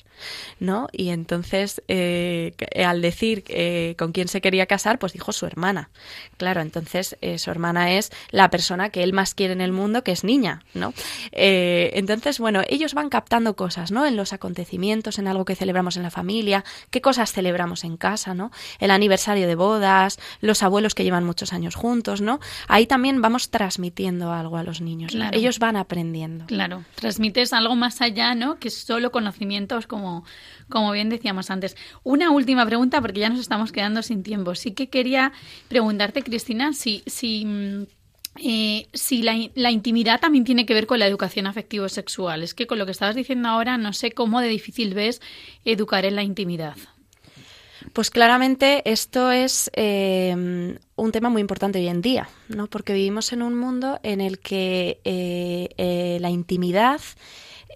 ¿no? Y entonces, eh, al decir eh, con quién se quería casar, pues dijo su hermana. Claro, entonces su hermana es la persona que él más quiere en el mundo, que es niña, ¿no? entonces, bueno, ellos van captando cosas, ¿no? En los acontecimientos, en algo que celebramos en la familia, qué cosas celebramos en casa, ¿no? El aniversario de bodas, los abuelos que llevan muchos años juntos, ¿no? Ahí también vamos transmitiendo algo a los niños. Ellos van aprendiendo. Claro, transmites algo más allá, ¿no? Que solo conocimientos, como, como bien decíamos antes. Una última pregunta, porque ya nos estamos quedando sin tiempo. Sí que quería preguntarte, Cristina, si, si mm, eh, si la, la, intimidad también tiene que ver con la educación afectivo-sexual. Es que con lo que estabas diciendo ahora no sé cómo de difícil ves educar en la intimidad. Pues claramente esto es eh, un tema muy importante hoy en día, ¿no? Porque vivimos en un mundo en el que eh, eh, la intimidad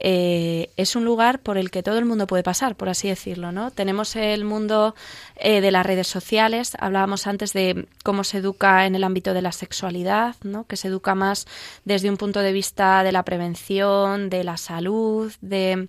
es un lugar por el que todo el mundo puede pasar, por así decirlo, ¿no? Tenemos el mundo de las redes sociales, hablábamos antes de cómo se educa en el ámbito de la sexualidad, ¿no? Que se educa más desde un punto de vista de la prevención, de la salud, de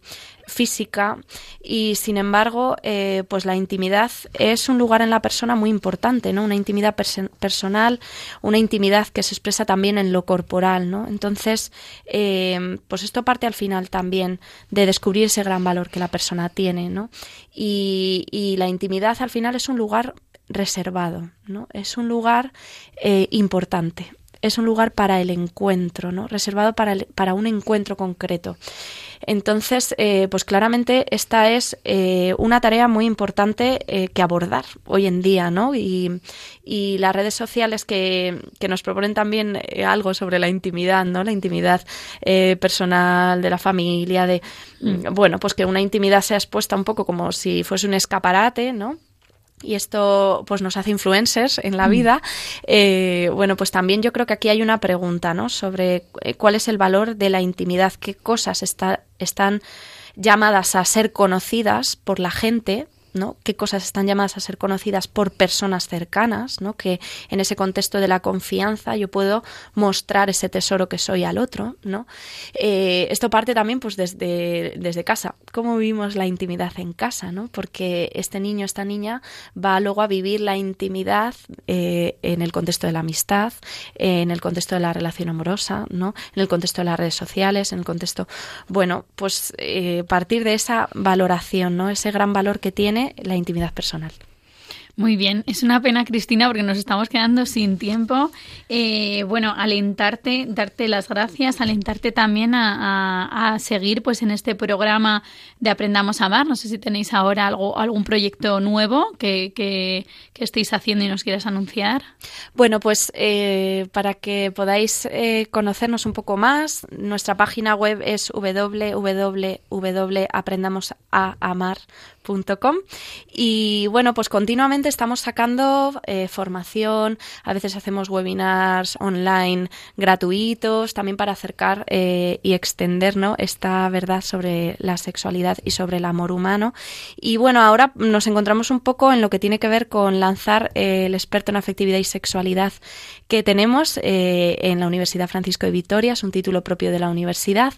física y sin embargo eh, pues la intimidad es un lugar en la persona muy importante no una intimidad personal una intimidad que se expresa también en lo corporal no entonces eh, pues esto parte al final también de descubrir ese gran valor que la persona tiene no y, la intimidad al final es un lugar reservado no es un lugar eh, importante. Es un lugar para el encuentro, ¿no? reservado para, para un encuentro concreto. Entonces, eh, pues claramente esta es eh, una tarea muy importante eh, que abordar hoy en día, ¿no? Y, y las redes sociales que, que, nos proponen también algo sobre la intimidad, ¿no? La intimidad personal de la familia, de, mm. bueno, pues que una intimidad sea expuesta un poco como si fuese un escaparate, ¿no? Y esto pues nos hace influencers en la Mm. vida, eh, bueno, pues también yo creo que aquí hay una pregunta, ¿no? Sobre eh, cuál es el valor de la intimidad, qué cosas está, están llamadas a ser conocidas por la gente, ¿no? qué cosas están llamadas a ser conocidas por personas cercanas, ¿no? que en ese contexto de la confianza yo puedo mostrar ese tesoro que soy al otro. ¿no? Eh, esto parte también pues desde, desde casa, cómo vivimos la intimidad en casa, ¿no? porque este niño, esta niña va luego a vivir la intimidad eh, en el contexto de la amistad, eh, en el contexto de la relación amorosa, ¿no? en el contexto de las redes sociales, en el contexto, bueno, pues partir de esa valoración, ¿no? ese gran valor que tiene la intimidad personal. Muy bien, es una pena, Cristina, porque nos estamos quedando sin tiempo. Eh, bueno, alentarte, darte las gracias, alentarte también a, seguir pues en este programa de Aprendamos a Amar. No sé si tenéis ahora algo, algún proyecto nuevo que, que, que estéis haciendo y nos quieras anunciar. Bueno, pues eh, para que podáis eh, conocernos un poco más, nuestra página web es www.aprendamosaamar.com y bueno, pues continuamente estamos sacando eh, formación, a veces hacemos webinars online gratuitos, también para acercar eh, y extender ¿no? esta verdad sobre la sexualidad y sobre el amor humano. Y bueno, ahora nos encontramos un poco en lo que tiene que ver con lanzar eh, el experto en afectividad y sexualidad que tenemos eh, en la Universidad Francisco de Vitoria, es un título propio de la universidad.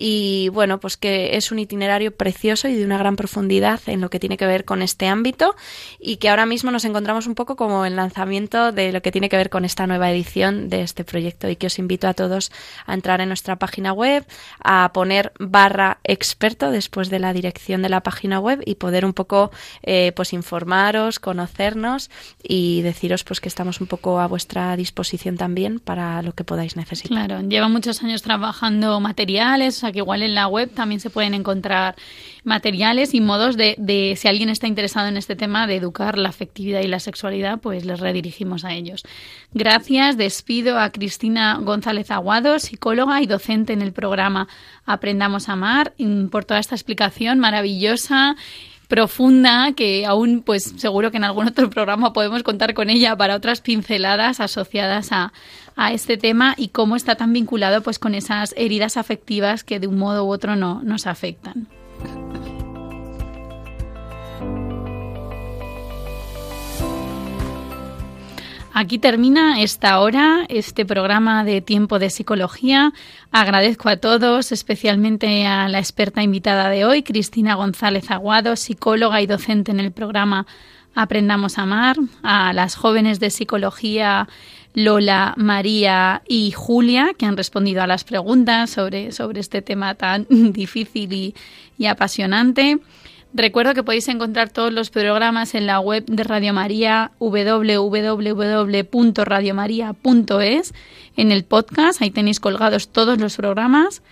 Y bueno, pues que es un itinerario precioso y de una gran profundidad en lo que tiene que ver con este ámbito y que ahora mismo nos encontramos un poco como el lanzamiento de lo que tiene que ver con esta nueva edición de este proyecto y que os invito a todos a entrar en nuestra página web, a poner barra experto después de la dirección de la página web y poder un poco eh, pues informaros, conocernos y deciros pues que estamos un poco a vuestra disposición también para lo que podáis necesitar. Claro, lleva muchos años trabajando materiales, o sea que igual en la web también se pueden encontrar materiales y modos de, de, si alguien está interesado en este tema, de educar la afectividad y la sexualidad, pues les redirigimos a ellos. Gracias, despido a Cristina González Aguado, psicóloga y docente en el programa Aprendamos a Amar, por toda esta explicación maravillosa profunda que aún pues seguro que en algún otro programa podemos contar con ella para otras pinceladas asociadas a, a este tema y cómo está tan vinculado pues con esas heridas afectivas que de un modo u otro no, nos afectan. Aquí termina esta hora, este programa de tiempo de psicología. Agradezco a todos, especialmente a la experta invitada de hoy, Cristina González Aguado, psicóloga y docente en el programa Aprendamos a Amar, a las jóvenes de psicología Lola, María y Julia, que han respondido a las preguntas sobre, sobre este tema tan difícil y, y apasionante. Recuerdo que podéis encontrar todos los programas en la web de Radio María, www.radiomaria.es, en el podcast, ahí tenéis colgados todos los programas.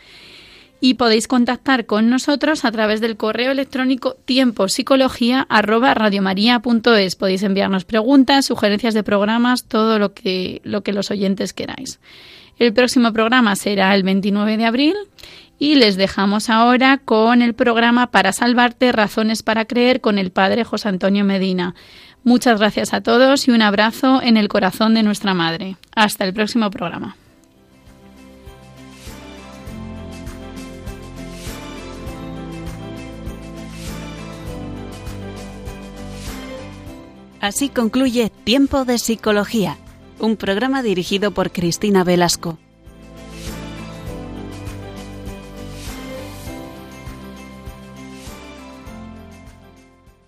Y podéis contactar con nosotros a través del correo electrónico tiempopsicología@radiomaria.es. Podéis enviarnos preguntas, sugerencias de programas, todo lo que, lo que los oyentes queráis. El próximo programa será el 29 de abril y les dejamos ahora con el programa Para Salvarte, Razones para Creer con el Padre José Antonio Medina. Muchas gracias a todos y un abrazo en el corazón de nuestra Madre. Hasta el próximo programa. Así concluye Tiempo de Psicología, un programa dirigido por Cristina Velasco.